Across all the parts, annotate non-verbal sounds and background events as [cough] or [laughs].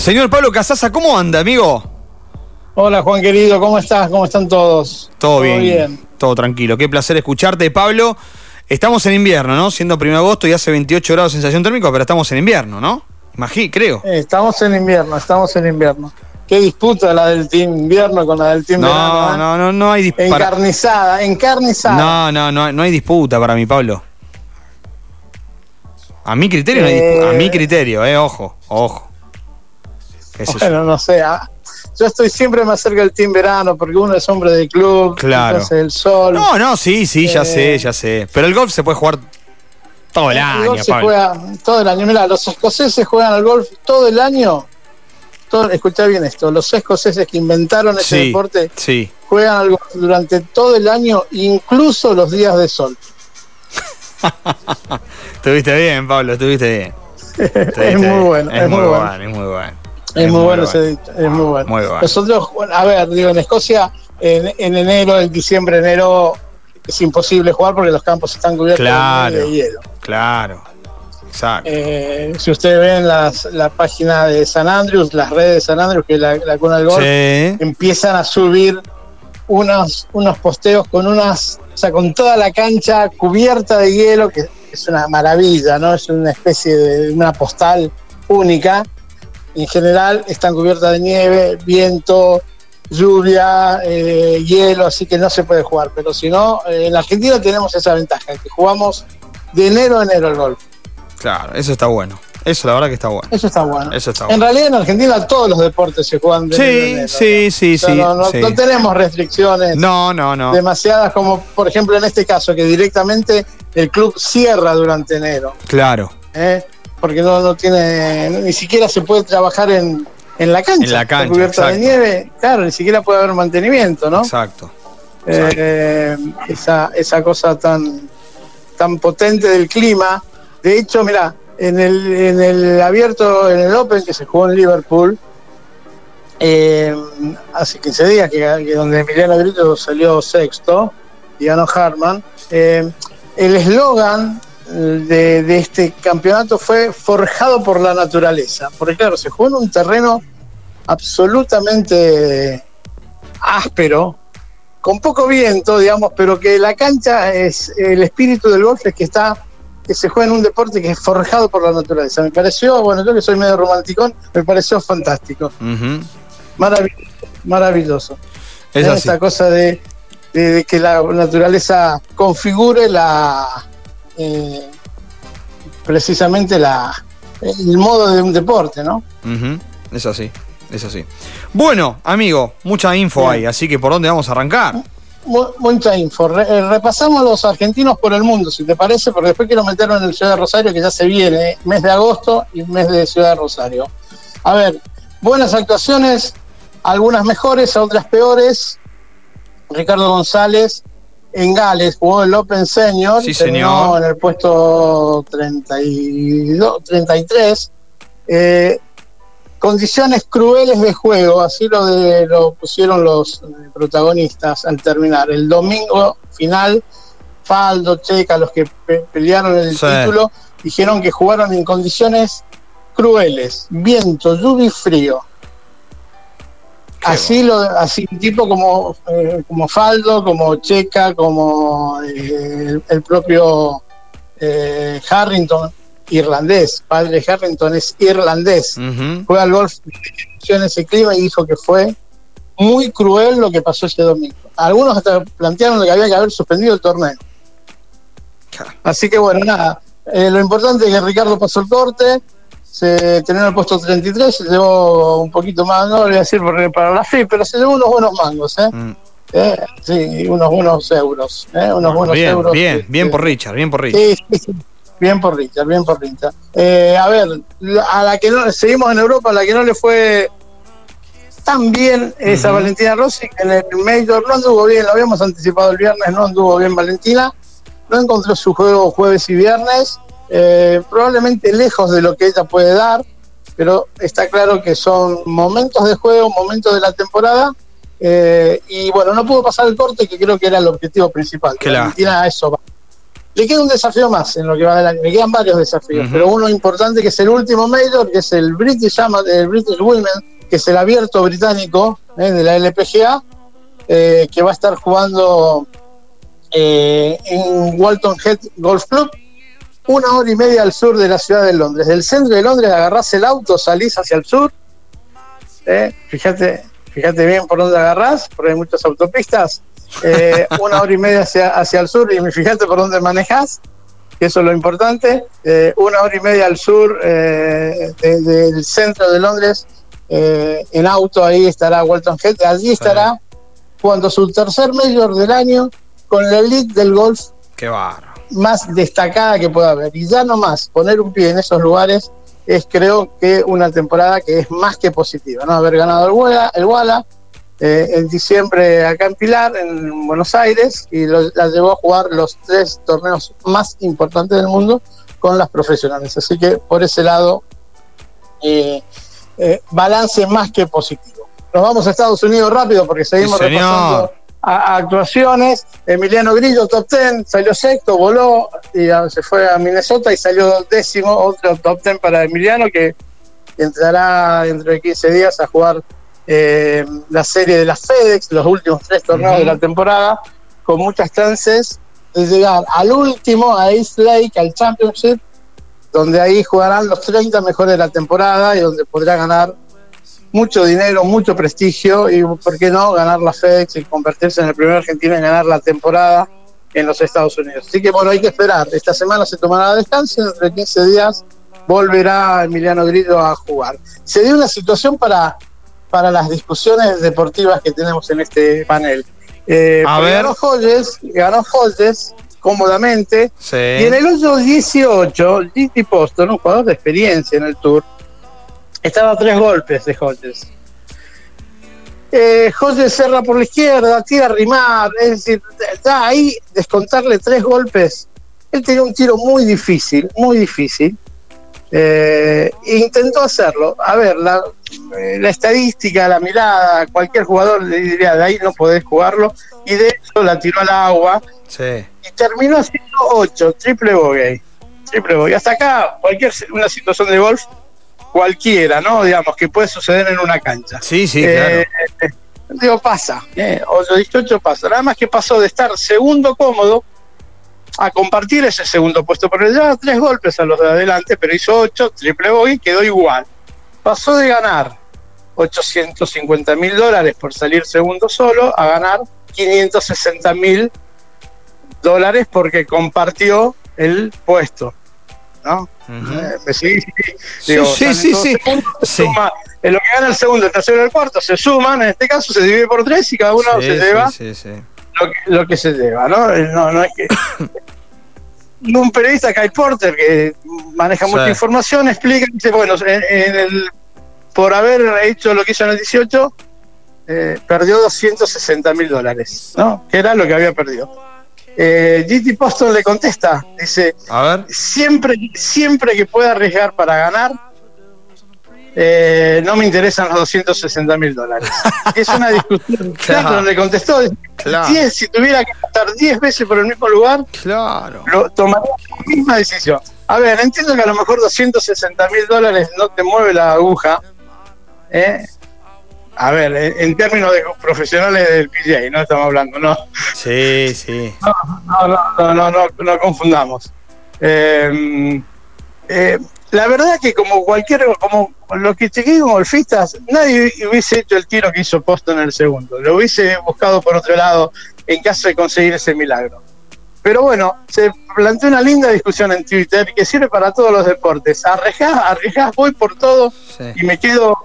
Señor Pablo Casaza, ¿cómo anda, amigo? Hola Juan querido, ¿cómo estás? ¿Cómo están todos? Todo, bien, Todo tranquilo. Qué placer escucharte, Pablo. Estamos en invierno, ¿no? Siendo 1 de agosto y hace 28 grados de sensación térmica, pero estamos en invierno, ¿no? Imagí, creo. Eh, estamos en invierno, estamos en invierno. Qué disputa la del team invierno con la del team no, verano. ¿eh? No, no, no hay disputa. Encarnizada, encarnizada. No, no, no, no hay disputa para mí, Pablo. A mi criterio, no hay disputa. A mi eh. criterio, eh, ojo, ojo. Bueno, no sé. Ah, yo estoy siempre más cerca del team verano porque uno es hombre de club, claro. entonces el sol. No, no, sí, sí, ya sé, ya sé. Pero el golf se puede jugar todo el, año. Golf se juega todo el año. Mira, los escoceses juegan al golf todo el año. Todo, escucha bien esto, los escoceses que inventaron ese deporte sí. juegan al golf durante todo el año, incluso los días de sol. [laughs] estuviste bien, Pablo, estuviste bien. [laughs] es muy bueno, es, muy bueno. Es muy bueno. Es, muy, bueno, ese es muy bueno. Nosotros, a ver, digo, en Escocia, en, enero, en diciembre, enero, es imposible jugar porque los campos están cubiertos de hielo. Claro, exacto. Eh, si ustedes ven las, la página de San Andrews, las redes de San Andrews, que es la, la cuna del golf, empiezan a subir unos, unos posteos con unas, o sea, con toda la cancha cubierta de hielo, que es una maravilla, ¿no? Es una especie de una postal única en general están cubiertas de nieve, viento, lluvia, eh, hielo, así que no se puede jugar. Pero si no, eh, en Argentina tenemos esa ventaja, que jugamos de enero a enero el golf. Claro, eso está bueno. Eso la verdad que está bueno. Eso está bueno. En realidad en Argentina todos los deportes se juegan de sí, enero enero, Sí, sí, sí, no, tenemos restricciones. No, no, no. Demasiadas como por ejemplo en este caso, que directamente el club cierra durante enero. Claro. ¿Eh? Porque no, no tiene, ni siquiera se puede trabajar en, en la cancha. En la cancha. Cubierta de nieve, claro, ni siquiera puede haber mantenimiento, ¿no? Exacto. Eh, esa, esa cosa tan, tan potente del clima. De hecho, mira, en el, en el abierto, en el Open que se jugó en Liverpool, eh, hace 15 días, que, donde Emiliano Grito salió sexto y ganó Harman, eh, el eslogan de, este campeonato fue forjado por la naturaleza, porque claro, se jugó en un terreno absolutamente áspero, con poco viento, digamos, pero que la cancha es el espíritu del golf es que está que se juega en un deporte que es forjado por la naturaleza. Me pareció, bueno, yo que soy medio romanticón, me pareció fantástico. Maravilloso, maravilloso. Es cosa de, que la naturaleza configure la, eh, precisamente la, el modo de un deporte, ¿no? Es así, es así. Bueno, amigo, mucha info hay, así que ¿por dónde vamos a arrancar? mucha info. Eh, repasamos los argentinos por el mundo, si te parece, porque después quiero meterlo en el Ciudad de Rosario, que ya se viene, mes de agosto y mes de Ciudad de Rosario. A ver, buenas actuaciones, algunas mejores, otras peores. Ricardo González en Gales, jugó el Open Senior, sí, señor. en el puesto 32, 33. Eh, condiciones crueles de juego, así lo, de, lo pusieron los eh, protagonistas al terminar. El domingo final, Faldo, Checa, los que pelearon el título, dijeron que jugaron en condiciones crueles, viento, lluvia y frío así lo así tipo como eh, como Faldo como Checa como eh, el, propio eh, Harrington irlandés padre Harrington es irlandés. Juega al golf en ese clima y dijo que fue muy cruel lo que pasó ese domingo. Algunos hasta plantearon que había que haber suspendido el torneo. Así que bueno nada. Lo importante es que Ricardo pasó el corte se tenía el puesto 33, se llevó un poquito más, no voy a decir para la FI, pero se llevó unos buenos mangos, ¿eh? Mm. ¿Eh? sí, unos buenos euros, ¿eh? unos buenos bien, euros. Bien, bien por Richard, bien por Richard. Sí, sí, bien por Richard, bien por Richard. Eh, a ver, a la que no, seguimos en Europa, a la que no le fue tan bien es a Valentina Rossi, que en el Major no anduvo bien, lo habíamos anticipado el viernes, no anduvo bien Valentina, no encontró su juego jueves y viernes, eh, probablemente lejos de lo que ella puede dar, pero está claro que son momentos de juego, momentos de la temporada. Eh, y bueno, no pudo pasar el corte, que creo que era el objetivo principal. Que la... eso va. Le queda un desafío más en lo que va del año. Le quedan varios desafíos, pero uno importante que es el último Major, que es el British, el British Women, que es el abierto británico eh, de la LPGA, eh, que va a estar jugando en Walton Head Golf Club, una hora y media al sur de la ciudad de Londres. Del centro de Londres agarrás el auto, salís hacia el sur. fíjate, fíjate bien por dónde agarrás, porque hay muchas autopistas. una hora y media hacia, hacia el sur y fíjate por dónde manejas, que eso es lo importante. una hora y media al sur del centro de Londres eh, en auto, ahí estará Walton Head, allí estará cuando su tercer mayor del año con la elite del golf Qué más destacada que pueda haber. Y ya no más, poner un pie en esos lugares es creo que una temporada que es más que positiva, ¿no? Haber ganado el Wala, el Wala eh, en diciembre acá en Pilar, en Buenos Aires, y la llevó a jugar los tres torneos más importantes del mundo con las profesionales. Así que por ese lado, eh, eh, balance más que positivo. Nos vamos a Estados Unidos rápido porque seguimos repasando actuaciones. Emiliano Grillo, top 10, salió sexto, voló y se fue a Minnesota y salió décimo, otro top 10 para Emiliano que entrará dentro de 15 días a jugar eh, la serie de las FedEx, los últimos tres torneos de la temporada, con muchas chances de llegar al último, a East Lake, al Championship, donde ahí jugarán los 30 mejores de la temporada y donde podrá ganar mucho dinero, mucho prestigio y, ¿por qué no?, ganar la FedEx y convertirse en el primer argentino en ganar la temporada en los Estados Unidos. Así que, bueno, hay que esperar. Esta semana se tomará descanso, dentro de 15 días volverá Emiliano Grillo a jugar. Se dio una situación para, para las discusiones deportivas que tenemos en este panel. Eh, a ver. Ganó Hodges, ganó Hodges cómodamente. Y en el hoyo 18, Gigi Poston, un jugador de experiencia en el Tour, estaba a tres golpes de Hodges. Eh, cerra por la izquierda, tira a rimar, es decir, ahí descontarle tres golpes. Él tenía un tiro muy difícil, muy difícil. Eh, intentó hacerlo. A ver, la, eh, la, estadística, la mirada, cualquier jugador le diría de ahí no podés jugarlo. Y de eso la tiró al agua. Sí y terminó haciendo 8, triple bogey. Triple bogey. Hasta acá, cualquier una situación de golf, cualquiera, ¿no? Digamos, que puede suceder en una cancha. Sí, sí, eh, claro. Digo, pasa, eh, 8, 18 pasa. Nada más que pasó de estar segundo cómodo a compartir ese segundo puesto, porque llevaba tres golpes a los de adelante, pero hizo 8, triple bogey, quedó igual. Pasó de ganar 850 mil dólares por salir segundo solo a ganar 560 mil dólares porque compartió el puesto. ¿No? Eh, sí, sí, sí. sí, en lo que gana el segundo, el tercero y el cuarto se suman, en este caso se divide por tres y cada uno se lleva lo que, lo que, se lleva, ¿no? Eh, no, no es que. [coughs] un periodista, Kai Porter, que maneja mucha información, explica, dice, bueno, en, el, por haber hecho lo que hizo en el 18, eh, perdió 260 mil dólares, ¿no? Que era lo que había perdido. Eh, GT Poston le contesta, dice, a ver. Siempre, siempre que pueda arriesgar para ganar, eh, no me interesan los 260 mil dólares. [laughs] es una discusión. claro. le contestó, si tuviera que estar 10 veces por el mismo lugar, claro. lo tomaría la misma decisión. A ver, entiendo que a lo mejor 260 mil dólares no te mueve la aguja, ¿eh? A ver, en, términos de profesionales del PJ, no estamos hablando, ¿no? Sí, sí. No, no, no, no, no, confundamos. Eh, eh, la verdad que como cualquier, como los que chequeé como golfistas, nadie hubiese hecho el tiro que hizo Posto en el segundo. Lo hubiese buscado por otro lado en caso de conseguir ese milagro. Pero bueno, se planteó una linda discusión en Twitter que sirve para todos los deportes. Arriesgás, arriesgás, voy por todo y me quedo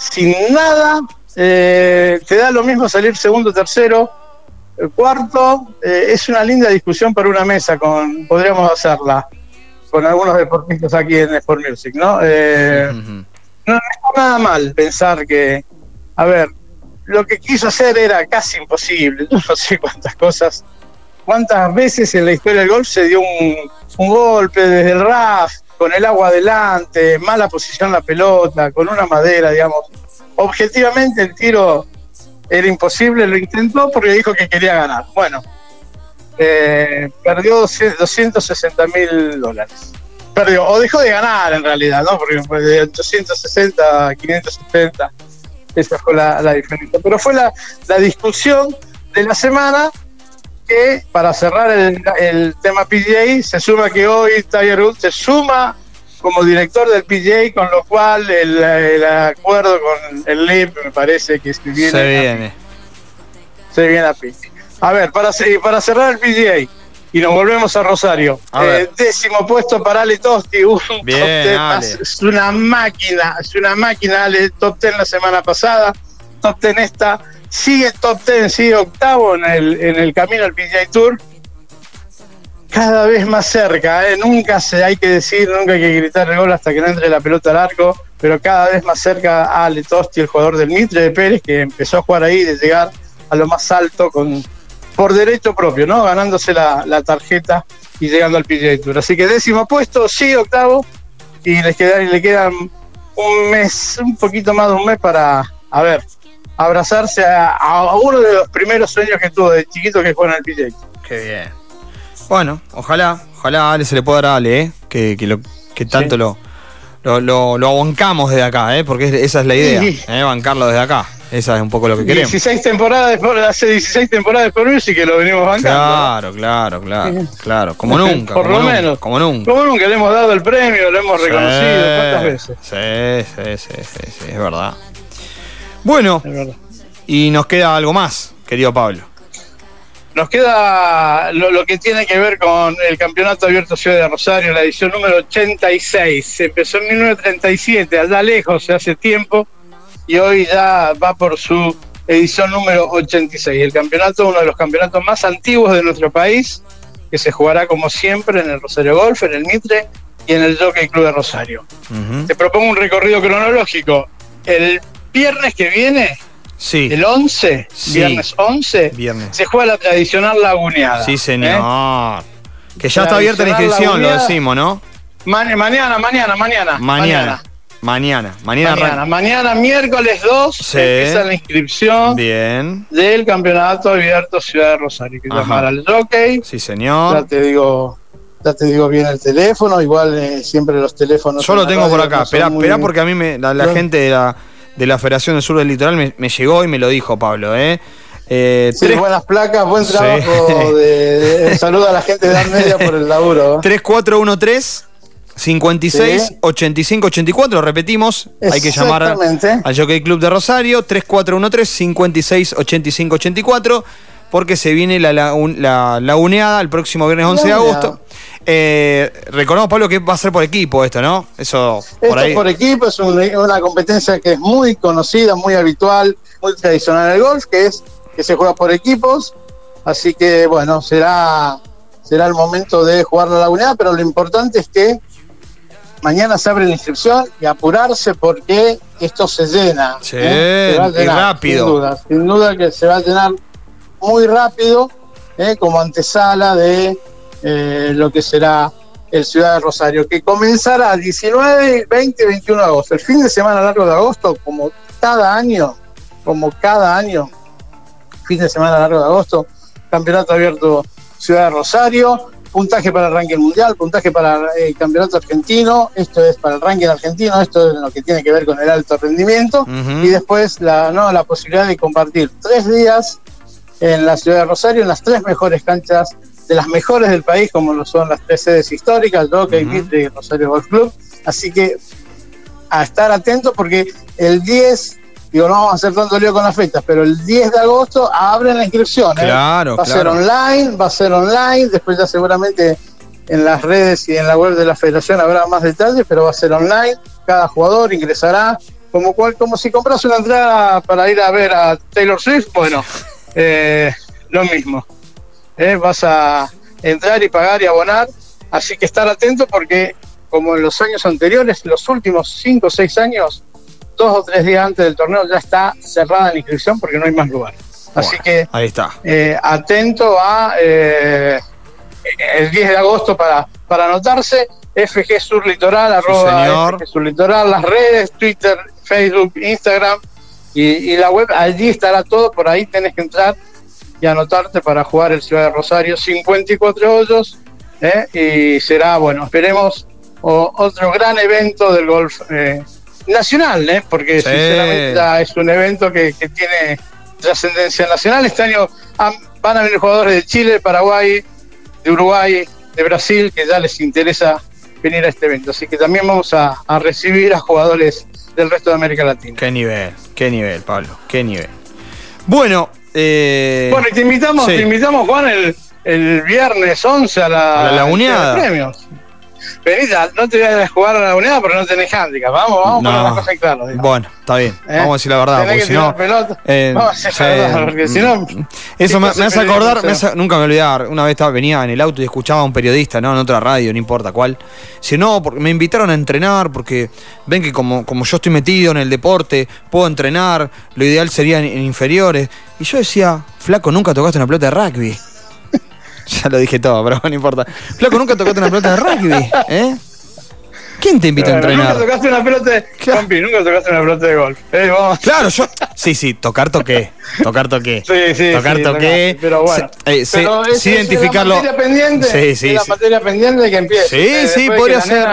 sin nada, eh, te da lo mismo salir segundo, tercero, eh, cuarto. Eh, es una linda discusión para una mesa, con podríamos hacerla con algunos deportistas aquí en Sport Music, ¿no? No, no está nada mal pensar que, a ver, lo que quiso hacer era casi imposible. [laughs] No sé cuántas cosas, cuántas veces en la historia del golf se dio un, un golpe desde el RAF, con el agua adelante, mala posición la pelota, con una madera, digamos. Objetivamente el tiro era imposible, lo intentó porque dijo que quería ganar. Bueno, eh, perdió 260 mil dólares. Perdió, o dejó de ganar en realidad, ¿no? Porque fue de 860 a 570. Esa fue la, la diferencia. Pero fue la, la discusión de la semana que para cerrar el, el, tema PGA se suma que hoy Tiger Woods se suma como director del PGA, con lo cual el, el acuerdo con el LIP me parece que se viene. Se viene. A, se viene a pique. A ver, para, para cerrar el PGA y nos volvemos a Rosario. A eh, décimo puesto para Ale Tosti, un Bien, top ten, Ale. es una máquina, es una máquina, Ale, top ten la semana pasada, top ten esta, sigue top ten, sigue octavo en el, en el camino al PGA Tour. Cada vez más cerca, ¿eh? nunca se hay que decir, nunca hay que gritar el gol hasta que no entre la pelota al arco, pero cada vez más cerca a Ale Tosti, el jugador del Mitre de Pérez, que empezó a jugar ahí de llegar a lo más alto con, por derecho propio, ¿no? Ganándose la, la tarjeta y llegando al PGA Tour. Así que décimo puesto, sí, octavo, y les quedan, le quedan un mes, un poquito más de un mes para, a ver, abrazarse a, a uno de los primeros sueños que tuvo de chiquito que fue en el Tour. Qué bien. Bueno, ojalá, ojalá Ale se le pueda dar a Ale, ¿eh? que, que, lo, que tanto Sí. lo, lo, lo, lo desde acá, ¿eh? porque es- esa es la idea, Sí. ¿eh? bancarlo desde acá. Esa es un poco lo que queremos. 16 temporadas, por, hace 16 temporadas por Music que lo venimos bancando. Claro, claro, claro, claro. Como [laughs] nunca. Por como lo nunca, menos. Como nunca. Como nunca le hemos dado el premio, lo hemos reconocido, ¿cuántas veces? Sí, sí, sí, sí, sí, es verdad. Bueno, y nos queda algo más, querido Pablo. Nos queda lo, lo que tiene que ver con el Campeonato Abierto Ciudad de Rosario, la edición número 86. Se empezó en 1937, allá lejos, hace tiempo, y hoy ya va por su edición número 86. El campeonato, uno de los campeonatos más antiguos de nuestro país, que se jugará como siempre en el Rosario Golf, en el Mitre y en el Jockey Club de Rosario. Te propongo un recorrido cronológico. El viernes que viene, Sí, el 11, Sí. viernes 11, viernes. se juega la tradicional laguneada. Sí, ¿eh? señor. Que ya está abierta la inscripción, lo decimos, ¿no? Ma- mañana, mañana, mañana. Mañana. Mañana. Mañana. Mañana, mañana, miércoles 2, Sí. empieza la inscripción Bien. del Campeonato Abierto Ciudad de Rosario, que llamar al jockey. Sí, Ya señor. te digo, ya te digo bien el teléfono, igual eh, siempre los teléfonos. Yo lo tengo por acá. no son Esperá, muy- porque a mí me, la, la No. gente de la, de la Federación del Sur del Litoral me, me llegó y me lo dijo, Pablo, ¿eh? Eh, Sí, tres- buenas placas, buen Sí. trabajo. De, de- saludo a la gente de Media por el laburo. ¿eh? 3413 56 Sí. 85 84, repetimos, hay que llamar al Jockey Club de Rosario, 3413 56 85 84, porque se viene la, la, la laguneada el próximo viernes 11 de agosto. Eh, recordamos, Pablo, que va a ser por equipo esto, ¿no? Eso, Esto por ahí. por equipo es un- una competencia que es muy conocida, muy habitual, muy tradicional en el golf, que es que se juega por equipos. Así que bueno, será será el momento de jugar la laguneada, pero lo importante es que mañana se abre la inscripción y apurarse porque esto se llena. Sí, ¿eh? Se va a y rápido. Sin duda, sin duda que se va a llenar muy rápido ¿eh? como antesala de eh, lo que será el Ciudad de Rosario, que comenzará 19, 20 y 21 de agosto. El fin de semana largo de agosto, como cada año, como cada año, fin de semana largo de agosto, Campeonato Abierto Ciudad de Rosario, puntaje para el ranking mundial, puntaje para el campeonato argentino, esto es para el ranking argentino, esto es lo que tiene que ver con el alto rendimiento, y después la, no, la posibilidad de compartir tres días en la ciudad de Rosario, en las tres mejores canchas de las mejores del país, como lo son las tres sedes históricas, Jockey, Ujú. Mitre y Rosario Golf Club. Así que a estar atentos porque el 10, digo, no vamos a hacer tanto lío con las fechas, pero el 10 de agosto abren la inscripción. ¿eh? Claro, va a ser online, va a ser online, después ya seguramente en las redes y en la web de la federación habrá más detalles, pero va a ser online, cada jugador ingresará como cual, como si compras una entrada para ir a ver a Taylor Swift, bueno, [laughs] eh, lo mismo. Eh, vas a entrar y pagar y abonar, así que estar atento porque como en los años anteriores, los últimos 5 o 6 años, dos o tres días antes del torneo ya está cerrada la inscripción porque no hay más lugar. Así Bueno, que Ahí está. eh, atento a eh, el 10 de agosto para, para anotarse. FG Sur Litoral, arroba señor. FG Sur Litoral, las redes, Twitter, Facebook, Instagram y, y la web. Allí estará todo, por ahí tenés que entrar y anotarte para jugar el Ciudad de Rosario 54 hoyos ¿eh? y será, bueno, esperemos otro gran evento del golf eh, nacional, ¿eh? porque sinceramente es un evento que, tiene trascendencia nacional. Este año van a venir jugadores de Chile, de Paraguay, de Uruguay, de Brasil, que ya les interesa venir a este evento. Así que también vamos a, recibir a jugadores del resto de América Latina. Qué nivel, qué nivel, Pablo, qué nivel. Bueno, eh... bueno, te invitamos, te invitamos, Juan, el, el viernes 11 a la, a la premios. Venida, no te voy a jugar a la unidad porque no tenés handicap. Vamos, vamos a poner las cosas en claro. Bueno, está bien. ¿Eh? Vamos a decir la verdad. Porque si no, eh, vamos a decir la verdad, porque si no. Eso me, hace acordar, nunca me olvidar. Una vez estaba, venía en el auto y escuchaba a un periodista, ¿no? En otra radio, no importa cuál. Si no, porque me invitaron a entrenar porque ven que como, como yo estoy metido en el deporte, puedo entrenar, lo ideal sería en inferiores. Y yo decía, flaco, nunca tocaste una pelota de rugby. [laughs] Ya lo dije todo, pero no importa. Flaco, nunca tocaste una pelota de rugby, ¿eh? ¿Quién te invita a entrenar? Nunca tocaste una pelota de. Claro. nunca tocaste una pelota de golf. Eh, claro, yo. Sí, sí, tocar toqué. Tocar toqué. Sí, sí. Tocar sí, toqué. pero bueno. Eh, pero es, identificarlo. Es la materia pendiente. Sí, sí. Es la materia pendiente que empiece. Sí, eh, sí, podría ser.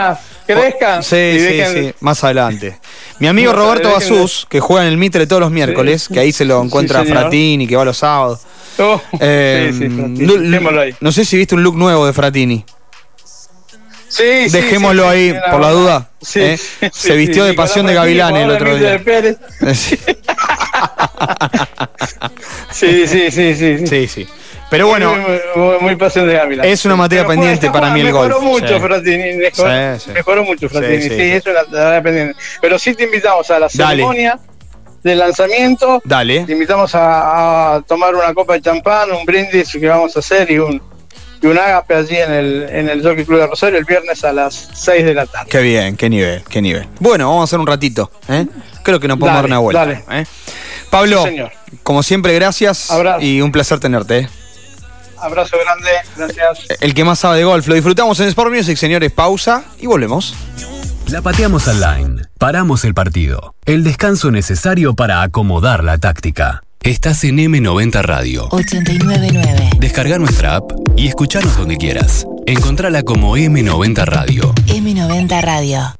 Crezcan. Sí, sí, sí. Más adelante. Mi amigo [laughs] Roberto Basús, que juega en el Mitre todos los miércoles, que ahí se lo encuentra Fratini, que va los sábados. Oh, eh, no sé si viste un look nuevo de Fratini. Sí, Dejémoslo ahí, por la duda. ¿eh? Se vistió de pasión de Gavilán el otro día. [laughs] sí, sí, sí, sí. Sí, sí. Pero bueno, muy, pasión de Gavilán. Es una materia pendiente para mí el golf. Mejoró mucho, Fratini. Mejoró, mucho, Fratini. Sí, eso es la materia pendiente. Pero sí te invitamos a la ceremonia de lanzamiento. Dale. Te invitamos a, tomar una copa de champán, un brindis que vamos a hacer y un, y un ágape allí en el, en el Jockey Club de Rosario el viernes a las 6 de la tarde. Qué bien, qué nivel, qué nivel. Bueno, vamos a hacer un ratito. ¿eh? Creo que nos podemos dar una vuelta. Dale. ¿eh? Pablo, como siempre, gracias y un placer tenerte. ¿eh? Abrazo grande, gracias. El que más sabe de golf, lo disfrutamos en Sport Music, señores. Pausa y volvemos. La pateamos al line. Paramos el partido. El descanso necesario para acomodar la táctica. Estás en M90 Radio. 899. Descarga nuestra app y escuchanos donde quieras. Encontrala como M90 Radio. M90 Radio.